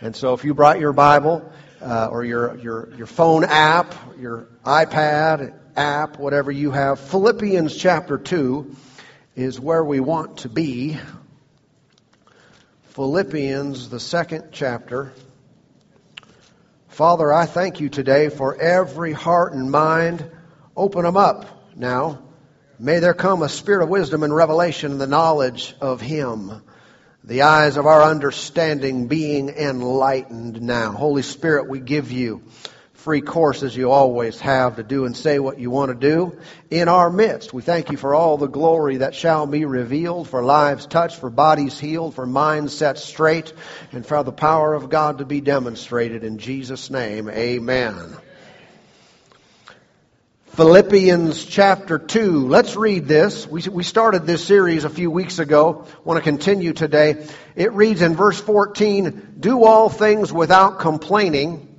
And so if you brought your Bible uh, or your, your, your phone app, your iPad app, whatever you have, Philippians chapter 2 is where we want to be. Philippians, the second chapter. Father, I thank you today for every heart and mind. Open them up now. May there come a spirit of wisdom and revelation and the knowledge of Him the eyes of our understanding being enlightened now. Holy Spirit, we give you free course as you always have to do and say what you want to do in our midst. We thank you for all the glory that shall be revealed, for lives touched, for bodies healed, for minds set straight, and for the power of God to be demonstrated in Jesus' name. Amen. Philippians chapter 2. Let's read this. We, we started this series a few weeks ago. want to continue today. It reads in verse 14, Do all things without complaining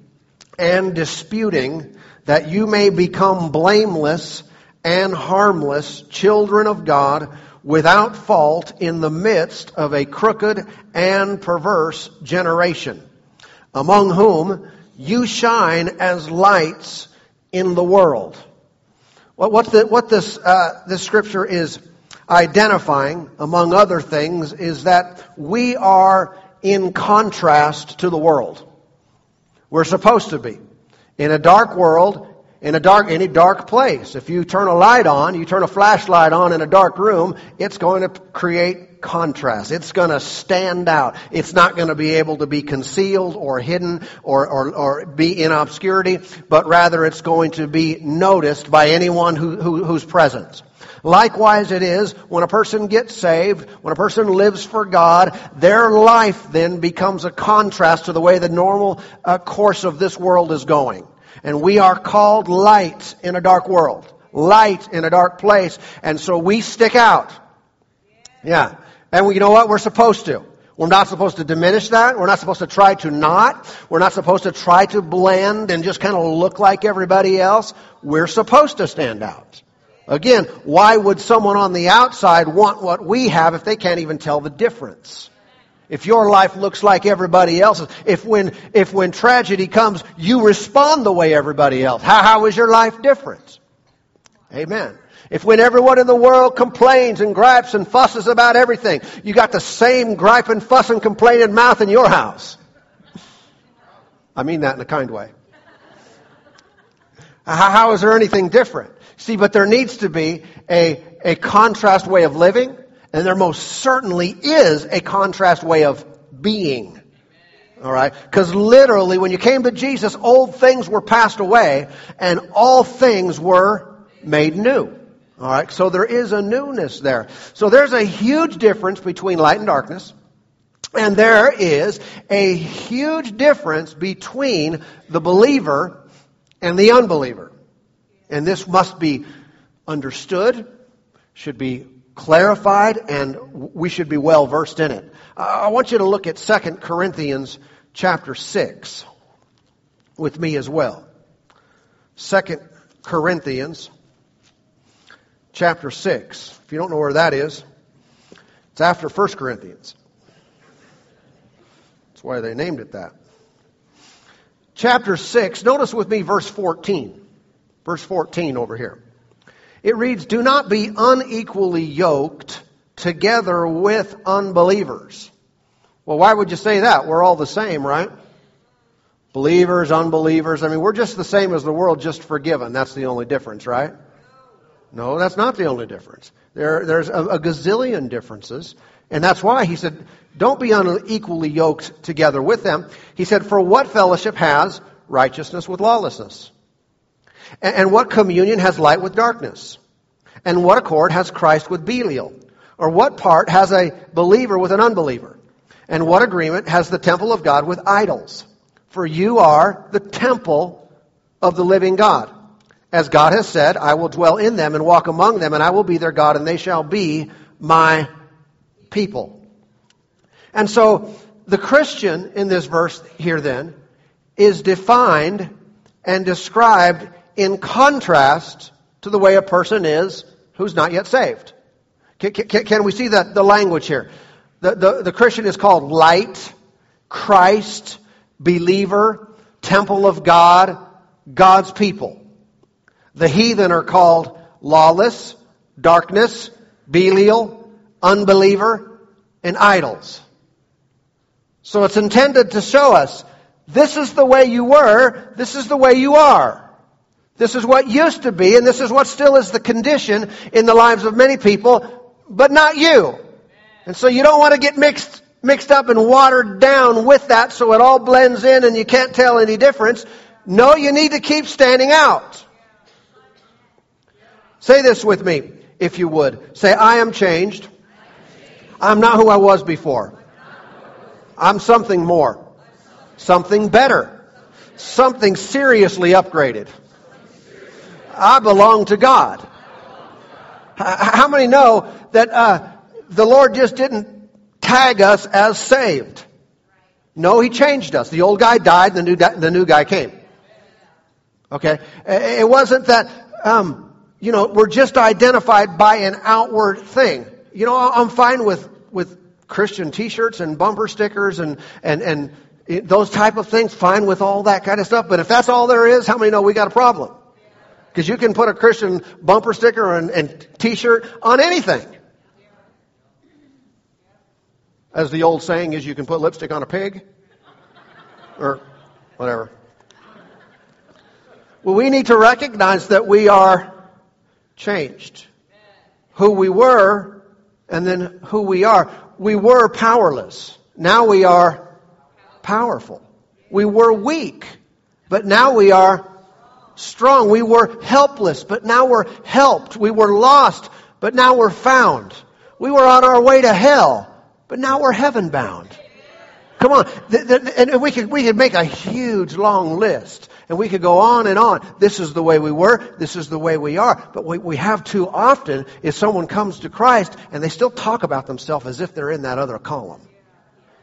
and disputing, that you may become blameless and harmless children of God without fault in the midst of a crooked and perverse generation, among whom you shine as lights in the world what, the, what this, uh, this scripture is identifying, among other things, is that we are in contrast to the world. We're supposed to be. In a dark world, in a dark, any dark place. If you turn a light on, you turn a flashlight on in a dark room, it's going to create contrast. It's going to stand out. It's not going to be able to be concealed or hidden or, or, or be in obscurity, but rather it's going to be noticed by anyone who, who, who's present. Likewise it is when a person gets saved, when a person lives for God, their life then becomes a contrast to the way the normal uh, course of this world is going. And we are called light in a dark world. Light in a dark place. And so we stick out. Yeah. And we, you know what? We're supposed to. We're not supposed to diminish that. We're not supposed to try to not. We're not supposed to try to blend and just kind of look like everybody else. We're supposed to stand out. Again, why would someone on the outside want what we have if they can't even tell the difference? If your life looks like everybody else's, if when, if when tragedy comes, you respond the way everybody else, how, how is your life different? Amen. If when everyone in the world complains and gripes and fusses about everything, you got the same gripe and fuss and complaining mouth in your house. I mean that in a kind way. How, how is there anything different? See, but there needs to be a, a contrast way of living and there most certainly is a contrast way of being. All right? Because literally, when you came to Jesus, old things were passed away and all things were made new. All right? So there is a newness there. So there's a huge difference between light and darkness. And there is a huge difference between the believer and the unbeliever. And this must be understood, should be clarified, and we should be well versed in it. I want you to look at 2 Corinthians chapter 6 with me as well. 2 Corinthians chapter 6. If you don't know where that is, it's after 1 Corinthians. That's why they named it that. Chapter 6, notice with me verse 14. Verse 14 over here. It reads, Do not be unequally yoked together with unbelievers. Well, why would you say that? We're all the same, right? Believers, unbelievers. I mean, we're just the same as the world, just forgiven. That's the only difference, right? No, that's not the only difference. There, there's a, a gazillion differences. And that's why he said, don't be unequally yoked together with them. He said, for what fellowship has righteousness with lawlessness? And what communion has light with darkness? And what accord has Christ with Belial? Or what part has a believer with an unbeliever? And what agreement has the temple of God with idols? For you are the temple of the living God. As God has said, I will dwell in them and walk among them, and I will be their God, and they shall be my people. And so, the Christian in this verse here then is defined and described in contrast to the way a person is who's not yet saved. Can, can, can we see the, the language here? The, the, the Christian is called light, Christ, believer, temple of God, God's people. The heathen are called lawless, darkness, Belial, unbeliever, and idols. So it's intended to show us this is the way you were, this is the way you are. This is what used to be, and this is what still is the condition in the lives of many people, but not you. And so you don't want to get mixed, mixed up and watered down with that so it all blends in and you can't tell any difference. No, you need to keep standing out. Say this with me, if you would. Say, I am changed. I'm not who I was before. I'm something more. Something better. Something seriously upgraded. I belong to God. How many know that uh, the Lord just didn't tag us as saved? No, He changed us. The old guy died, the new, the new guy came. Okay? It wasn't that, um, you know, we're just identified by an outward thing. You know, I'm fine with, with Christian t-shirts and bumper stickers and, and, and those type of things, fine with all that kind of stuff. But if that's all there is, how many know we got a problem? Because you can put a Christian bumper sticker and, and t-shirt on anything. As the old saying is, you can put lipstick on a pig. Or whatever. Well, we need to recognize that we are changed. Who we were and then who we are. We were powerless. Now we are powerful. We were weak, but now we are strong. We were helpless, but now we're helped. We were lost, but now we're found. We were on our way to hell, but now we're heaven bound. Come on. And we could, we could make a huge long list. And we could go on and on. This is the way we were. This is the way we are. But what we have too often is someone comes to Christ and they still talk about themselves as if they're in that other column.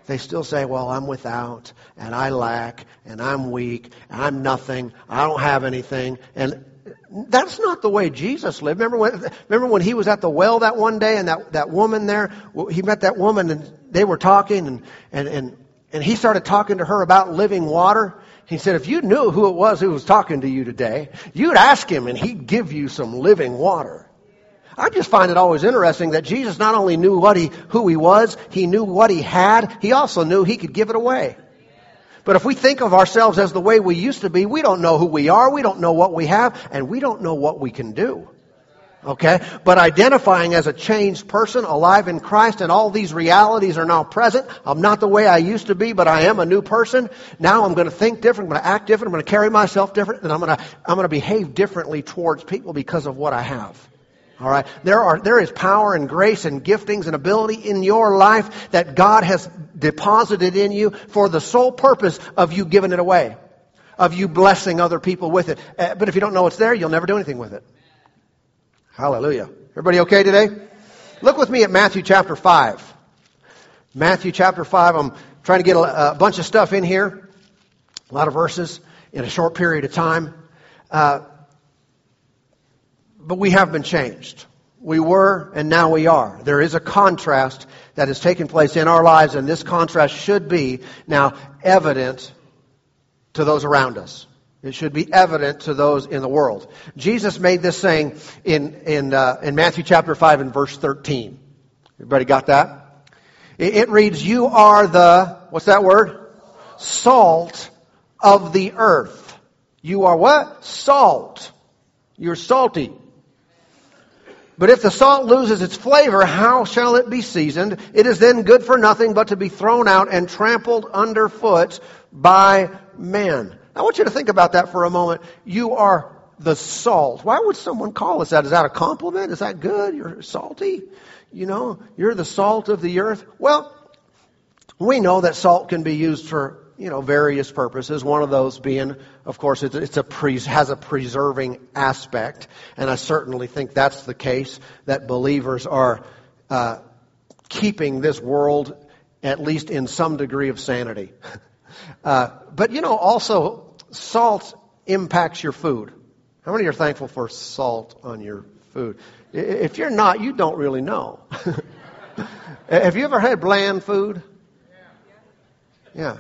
They still say, well, I'm without and I lack and I'm weak and I'm nothing. I don't have anything. And that's not the way Jesus lived. Remember when, remember when he was at the well that one day and that, that woman there, he met that woman and they were talking and, and, and, and he started talking to her about living water. He said, if you knew who it was who was talking to you today, you'd ask him and he'd give you some living water. I just find it always interesting that Jesus not only knew what he, who he was, he knew what he had, he also knew he could give it away. But if we think of ourselves as the way we used to be, we don't know who we are, we don't know what we have, and we don't know what we can do. Okay? But identifying as a changed person, alive in Christ, and all these realities are now present. I'm not the way I used to be, but I am a new person. Now I'm going to think different, I'm going to act different, I'm going to carry myself different, and I'm going to, I'm going to behave differently towards people because of what I have. All right. There are, there is power and grace and giftings and ability in your life that God has deposited in you for the sole purpose of you giving it away, of you blessing other people with it. Uh, but if you don't know it's there, you'll never do anything with it. Hallelujah. Everybody okay today? Look with me at Matthew chapter 5. Matthew chapter 5. I'm trying to get a, a bunch of stuff in here, a lot of verses in a short period of time. Uh, but we have been changed. We were and now we are. There is a contrast that has taken place in our lives, and this contrast should be now evident to those around us. It should be evident to those in the world. Jesus made this saying in, in, uh, in Matthew chapter 5 and verse 13. Everybody got that? It, it reads, You are the, what's that word? Salt of the earth. You are what? Salt. You're salty. But if the salt loses its flavor, how shall it be seasoned? It is then good for nothing but to be thrown out and trampled underfoot by men. I want you to think about that for a moment. You are the salt. Why would someone call us that? Is that a compliment? Is that good? You're salty? You know, you're the salt of the earth. Well, we know that salt can be used for, you know, various purposes. One of those being, of course, it's, it's a pre- has a preserving aspect. And I certainly think that's the case, that believers are uh, keeping this world at least in some degree of sanity. Uh, but you know, also salt impacts your food. How many are thankful for salt on your food? If you're not, you don't really know. Have you ever had bland food? Yeah.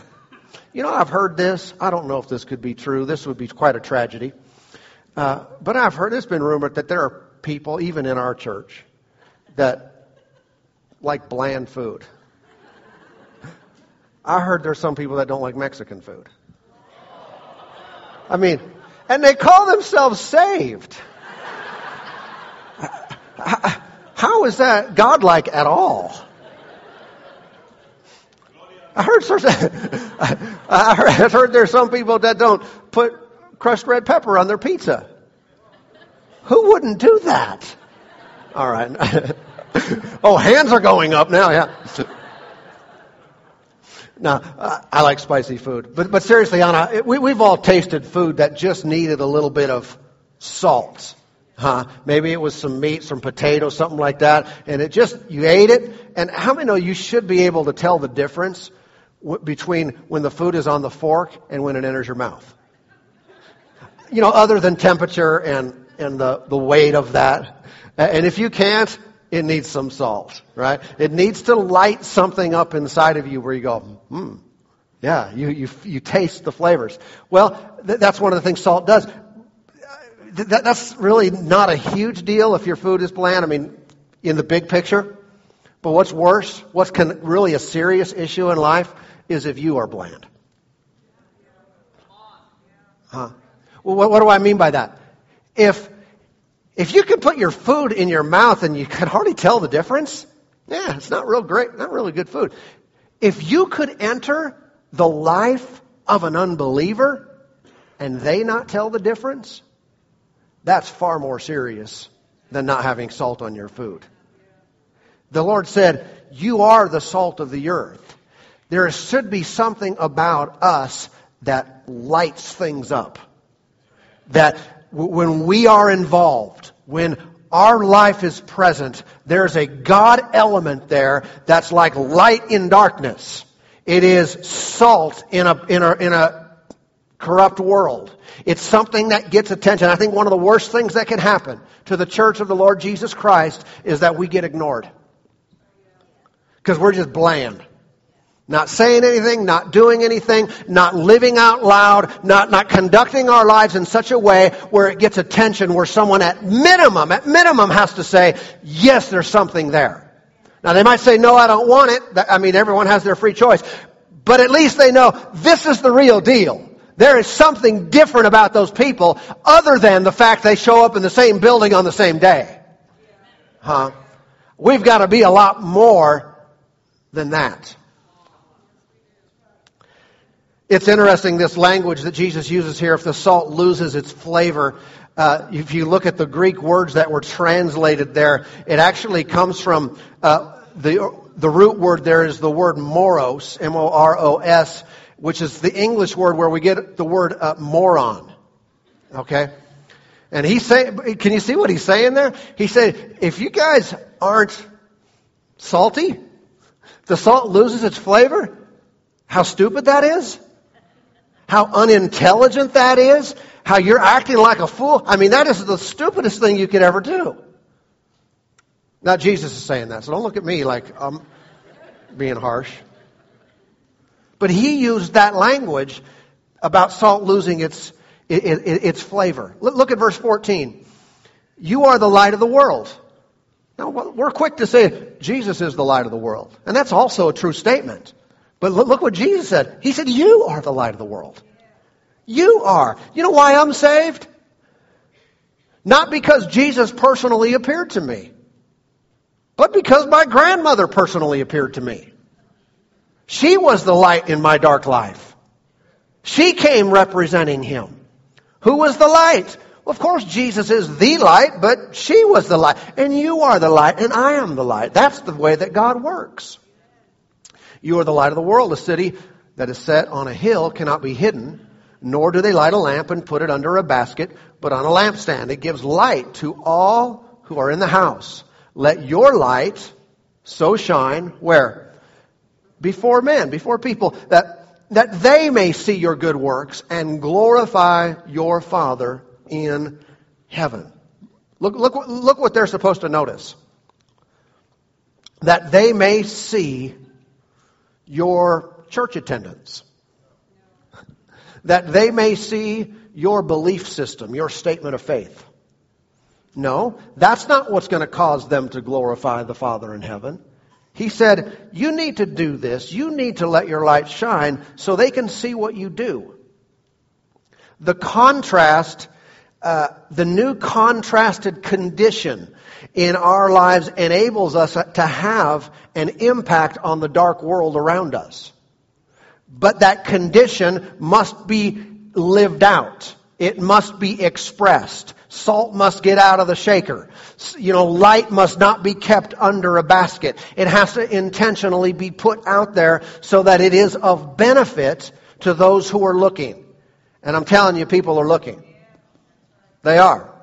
You know, I've heard this. I don't know if this could be true. This would be quite a tragedy. Uh, but I've heard it's been rumored that there are people, even in our church, that like bland food. I heard there's some people that don't like Mexican food. I mean, and they call themselves saved. How is that godlike at all? I heard, I heard there's some people that don't put crushed red pepper on their pizza. Who wouldn't do that? All right. oh, hands are going up now, yeah. Now, I like spicy food. But, but seriously, Anna, we, we've all tasted food that just needed a little bit of salt. Huh? Maybe it was some meat, some potatoes, something like that. And it just, you ate it. And how many know you should be able to tell the difference w- between when the food is on the fork and when it enters your mouth? You know, other than temperature and, and the, the weight of that. And if you can't, it needs some salt, right? It needs to light something up inside of you where you go, hmm, yeah, you, you, you taste the flavors. Well, th- that's one of the things salt does. Th- that's really not a huge deal if your food is bland. I mean, in the big picture. But what's worse, what's con- really a serious issue in life is if you are bland. Huh? Well, what, what do I mean by that? If if you can put your food in your mouth and you can hardly tell the difference, yeah, it's not real great, not really good food. If you could enter the life of an unbeliever and they not tell the difference, that's far more serious than not having salt on your food. The Lord said, You are the salt of the earth. There should be something about us that lights things up. That when we are involved, when our life is present, there's a God element there that's like light in darkness. It is salt in a, in a, in a corrupt world. It's something that gets attention. I think one of the worst things that can happen to the church of the Lord Jesus Christ is that we get ignored. Because we're just bland. Not saying anything, not doing anything, not living out loud, not, not conducting our lives in such a way where it gets attention, where someone at minimum, at minimum has to say, yes, there's something there. Now they might say, no, I don't want it. I mean, everyone has their free choice. But at least they know this is the real deal. There is something different about those people other than the fact they show up in the same building on the same day. Huh? We've got to be a lot more than that. It's interesting, this language that Jesus uses here, if the salt loses its flavor, uh, if you look at the Greek words that were translated there, it actually comes from uh, the, the root word there is the word moros, M-O-R-O-S, which is the English word where we get the word uh, moron. Okay? And he's saying, can you see what he's saying there? He said, if you guys aren't salty, the salt loses its flavor. How stupid that is? How unintelligent that is, how you're acting like a fool. I mean, that is the stupidest thing you could ever do. Now, Jesus is saying that, so don't look at me like I'm being harsh. But he used that language about salt losing its, its flavor. Look at verse 14. You are the light of the world. Now, we're quick to say Jesus is the light of the world. And that's also a true statement. But look what Jesus said. He said, You are the light of the world. You are. You know why I'm saved? Not because Jesus personally appeared to me, but because my grandmother personally appeared to me. She was the light in my dark life. She came representing him. Who was the light? Of course, Jesus is the light, but she was the light. And you are the light, and I am the light. That's the way that God works. You are the light of the world. A city that is set on a hill cannot be hidden, nor do they light a lamp and put it under a basket, but on a lampstand. It gives light to all who are in the house. Let your light so shine where? Before men, before people, that, that they may see your good works and glorify your Father in heaven. Look, look, look what they're supposed to notice. That they may see your church attendance. that they may see your belief system, your statement of faith. No, that's not what's going to cause them to glorify the Father in heaven. He said, You need to do this. You need to let your light shine so they can see what you do. The contrast, uh, the new contrasted condition in our lives enables us to have an impact on the dark world around us. But that condition must be lived out. It must be expressed. Salt must get out of the shaker. You know, light must not be kept under a basket. It has to intentionally be put out there so that it is of benefit to those who are looking. And I'm telling you, people are looking. They are.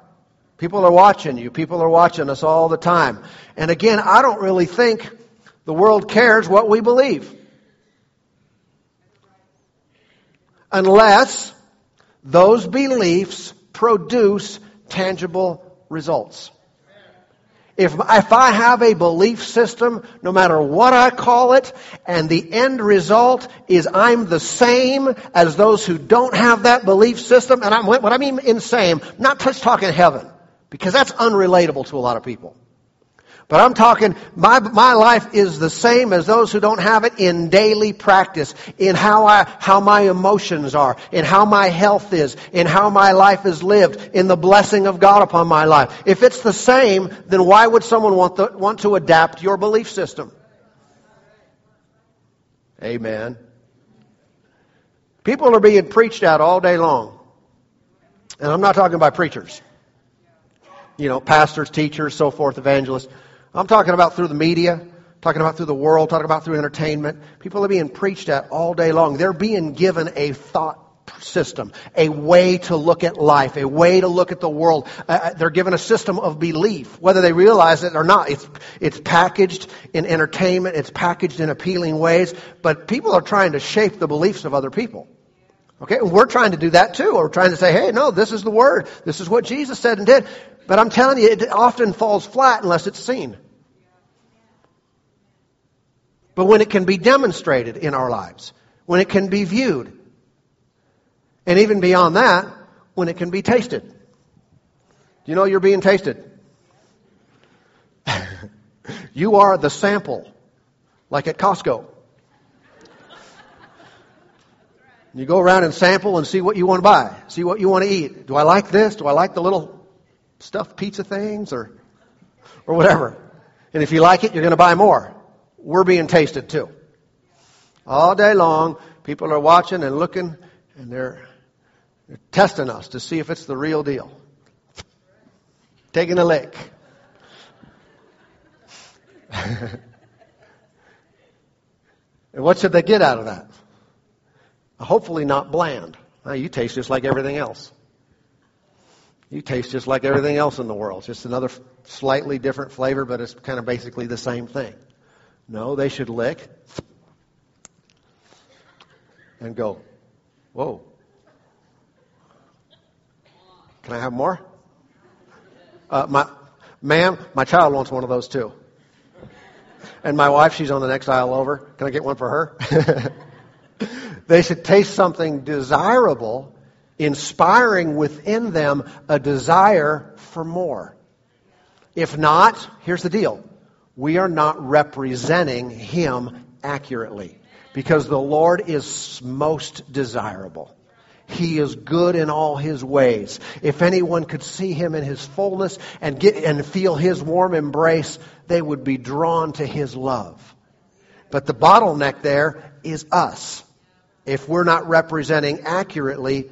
People are watching you. People are watching us all the time. And again, I don't really think the world cares what we believe. Unless those beliefs produce tangible results. If, if I have a belief system, no matter what I call it, and the end result is I'm the same as those who don't have that belief system, and I'm, what I mean insane, not just talking heaven, because that's unrelatable to a lot of people. But I'm talking, my, my life is the same as those who don't have it in daily practice, in how I, how my emotions are, in how my health is, in how my life is lived, in the blessing of God upon my life. If it's the same, then why would someone want, want to adapt your belief system? Amen. People are being preached at all day long. And I'm not talking about preachers. You know, pastors, teachers, so forth, evangelists. I'm talking about through the media, talking about through the world, talking about through entertainment. People are being preached at all day long. They're being given a thought system, a way to look at life, a way to look at the world. Uh, uh, they're given a system of belief, whether they realize it or not. It's, it's packaged in entertainment, it's packaged in appealing ways, but people are trying to shape the beliefs of other people. Okay, and we're trying to do that too. We're trying to say, hey, no, this is the word. This is what Jesus said and did. But I'm telling you, it often falls flat unless it's seen but when it can be demonstrated in our lives, when it can be viewed, and even beyond that, when it can be tasted. Do you know you're being tasted? you are the sample, like at Costco. You go around and sample and see what you want to buy, see what you want to eat. Do I like this? Do I like the little stuffed pizza things or, or whatever? And if you like it, you're going to buy more we're being tasted too. All day long, people are watching and looking, and they're, they're testing us to see if it's the real deal. Taking a lick. and what should they get out of that? Hopefully not bland. Now, you taste just like everything else. You taste just like everything else in the world. It's just another slightly different flavor, but it's kind of basically the same thing. No, they should lick and go, whoa. Can I have more? Uh, my, ma'am, my child wants one of those too. And my wife, she's on the next aisle over. Can I get one for her? they should taste something desirable, inspiring within them a desire for more. If not, here's the deal we are not representing Him accurately because the Lord is most desirable. He is good in all his ways. If anyone could see him in his fullness and get and feel his warm embrace, they would be drawn to his love. But the bottleneck there is us. If we're not representing accurately,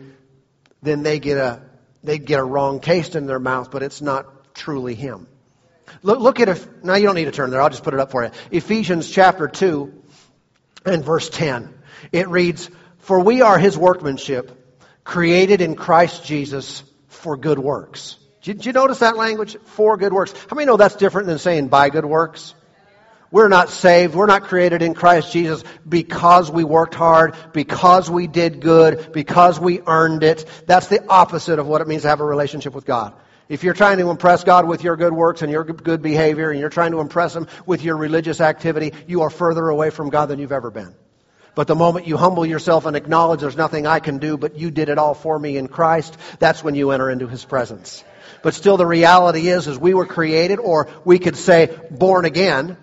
then they get a they get a wrong taste in their mouth, but it's not truly him. Look, look at if now you don't need to turn there. I'll just put it up for you. Ephesians chapter two and verse ten. It reads, "For we are His workmanship, created in Christ Jesus for good works." Did you notice that language? For good works. How many know that's different than saying by good works? We're not saved. We're not created in Christ Jesus because we worked hard, because we did good, because we earned it. That's the opposite of what it means to have a relationship with God. If you're trying to impress God with your good works and your good behavior, and you're trying to impress Him with your religious activity, you are further away from God than you've ever been. But the moment you humble yourself and acknowledge there's nothing I can do, but you did it all for me in Christ, that's when you enter into His presence. But still the reality is, is we were created, or we could say born again,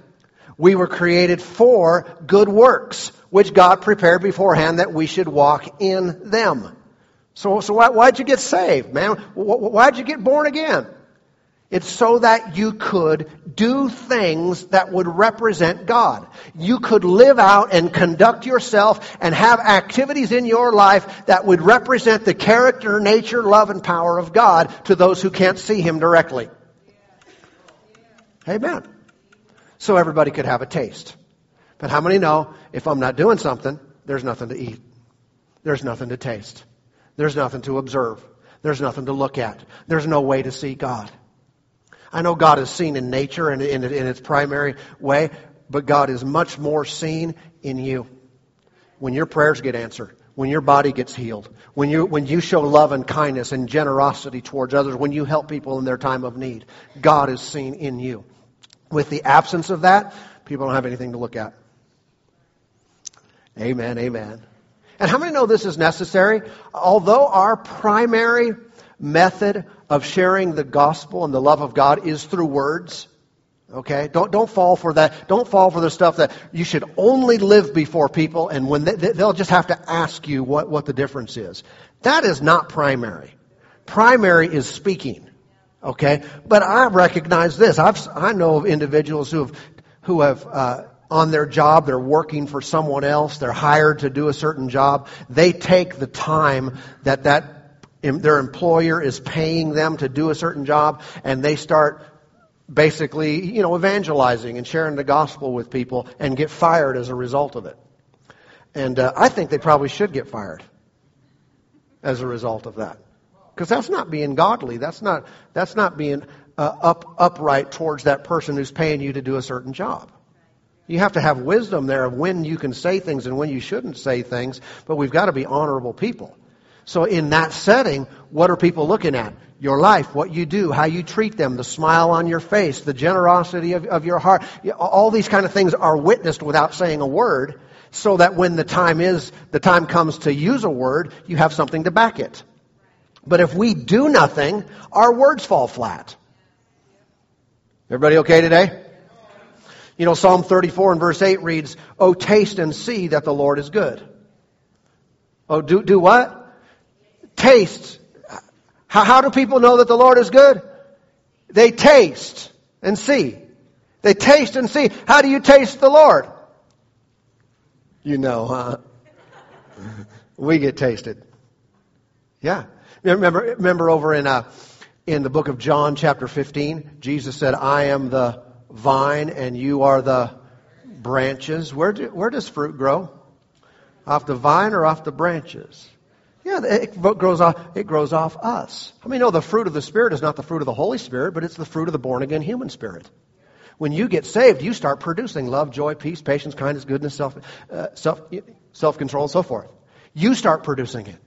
we were created for good works, which God prepared beforehand that we should walk in them. So, so why, why'd you get saved, man? Why'd you get born again? It's so that you could do things that would represent God. You could live out and conduct yourself and have activities in your life that would represent the character, nature, love, and power of God to those who can't see Him directly. Amen. So everybody could have a taste. But how many know if I'm not doing something, there's nothing to eat? There's nothing to taste. There's nothing to observe. There's nothing to look at. There's no way to see God. I know God is seen in nature and in, in its primary way, but God is much more seen in you. When your prayers get answered, when your body gets healed, when you, when you show love and kindness and generosity towards others, when you help people in their time of need, God is seen in you. With the absence of that, people don't have anything to look at. Amen, amen. And how many know this is necessary? Although our primary method of sharing the gospel and the love of God is through words. Okay? Don't, don't fall for that. Don't fall for the stuff that you should only live before people and when they, they'll just have to ask you what, what the difference is. That is not primary. Primary is speaking. Okay? But I recognize this. I've, I know of individuals who have, who have, uh, on their job, they're working for someone else, they're hired to do a certain job. They take the time that that their employer is paying them to do a certain job, and they start basically, you know, evangelizing and sharing the gospel with people and get fired as a result of it. And uh, I think they probably should get fired as a result of that. Because that's not being godly. That's not, that's not being uh, up, upright towards that person who's paying you to do a certain job. You have to have wisdom there of when you can say things and when you shouldn't say things, but we've got to be honorable people. So in that setting, what are people looking at? Your life, what you do, how you treat them, the smile on your face, the generosity of, of your heart. All these kind of things are witnessed without saying a word so that when the time is, the time comes to use a word, you have something to back it. But if we do nothing, our words fall flat. Everybody okay today? You know, Psalm 34 and verse 8 reads, Oh, taste and see that the Lord is good. Oh, do, do what? taste. How, how do people know that the Lord is good? They taste and see. They taste and see. How do you taste the Lord? You know, huh? we get tasted. Yeah. Remember, remember over in, uh, in the book of John, chapter 15, Jesus said, I am the vine and you are the branches. Where, do, where does fruit grow? Off the vine or off the branches? Yeah, it grows off, it grows off us. I mean, no, the fruit of the Spirit is not the fruit of the Holy Spirit, but it's the fruit of the born again human spirit. When you get saved, you start producing love, joy, peace, patience, kindness, goodness, self, uh, self, self-control, and so forth. You start producing it.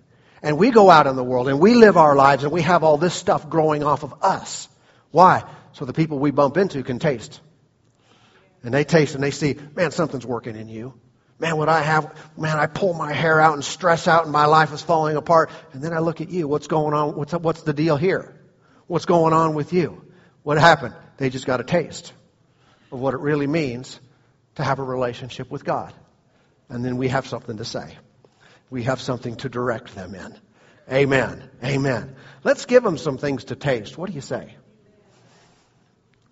And we go out in the world and we live our lives and we have all this stuff growing off of us. Why? So the people we bump into can taste. And they taste and they see, man, something's working in you. Man, what I have, man, I pull my hair out and stress out and my life is falling apart. And then I look at you. What's going on? What's, what's the deal here? What's going on with you? What happened? They just got a taste of what it really means to have a relationship with God. And then we have something to say. We have something to direct them in. Amen. Amen. Let's give them some things to taste. What do you say?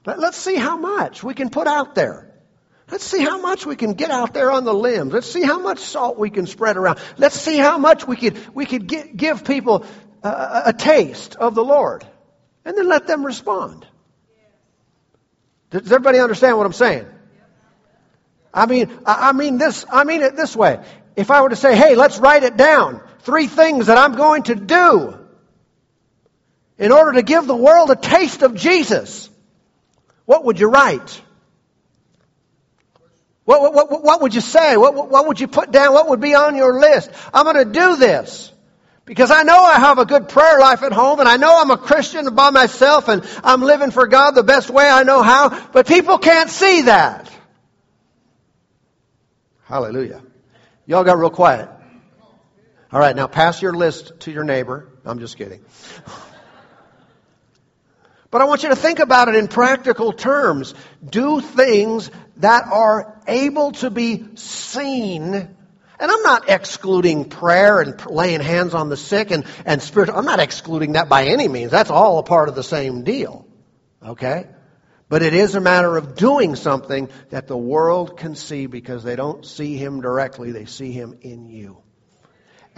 Let's see how much we can put out there. Let's see how much we can get out there on the limbs. Let's see how much salt we can spread around. Let's see how much we could, we could get, give people a, a taste of the Lord. And then let them respond. Does everybody understand what I'm saying? I mean, I mean this, I mean it this way. If I were to say, hey, let's write it down. Three things that I'm going to do in order to give the world a taste of Jesus. What would you write? What, what, what, would you say? What, what would you put down? What would be on your list? I'm going to do this. Because I know I have a good prayer life at home and I know I'm a Christian by myself and I'm living for God the best way I know how, but people can't see that. Hallelujah. Y'all got real quiet. All right, now pass your list to your neighbor. I'm just kidding. But I want you to think about it in practical terms. Do things that are able to be seen. And I'm not excluding prayer and laying hands on the sick and, and spiritual. I'm not excluding that by any means. That's all a part of the same deal. Okay? But it is a matter of doing something that the world can see because they don't see Him directly, they see Him in you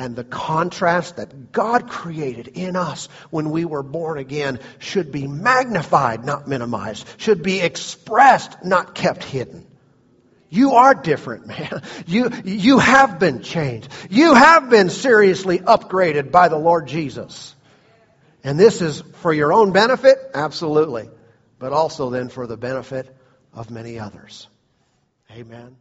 and the contrast that God created in us when we were born again should be magnified, not minimized, should be expressed, not kept hidden. You are different, man. You, you have been changed. You have been seriously upgraded by the Lord Jesus. And this is for your own benefit? Absolutely. But also then for the benefit of many others. Amen.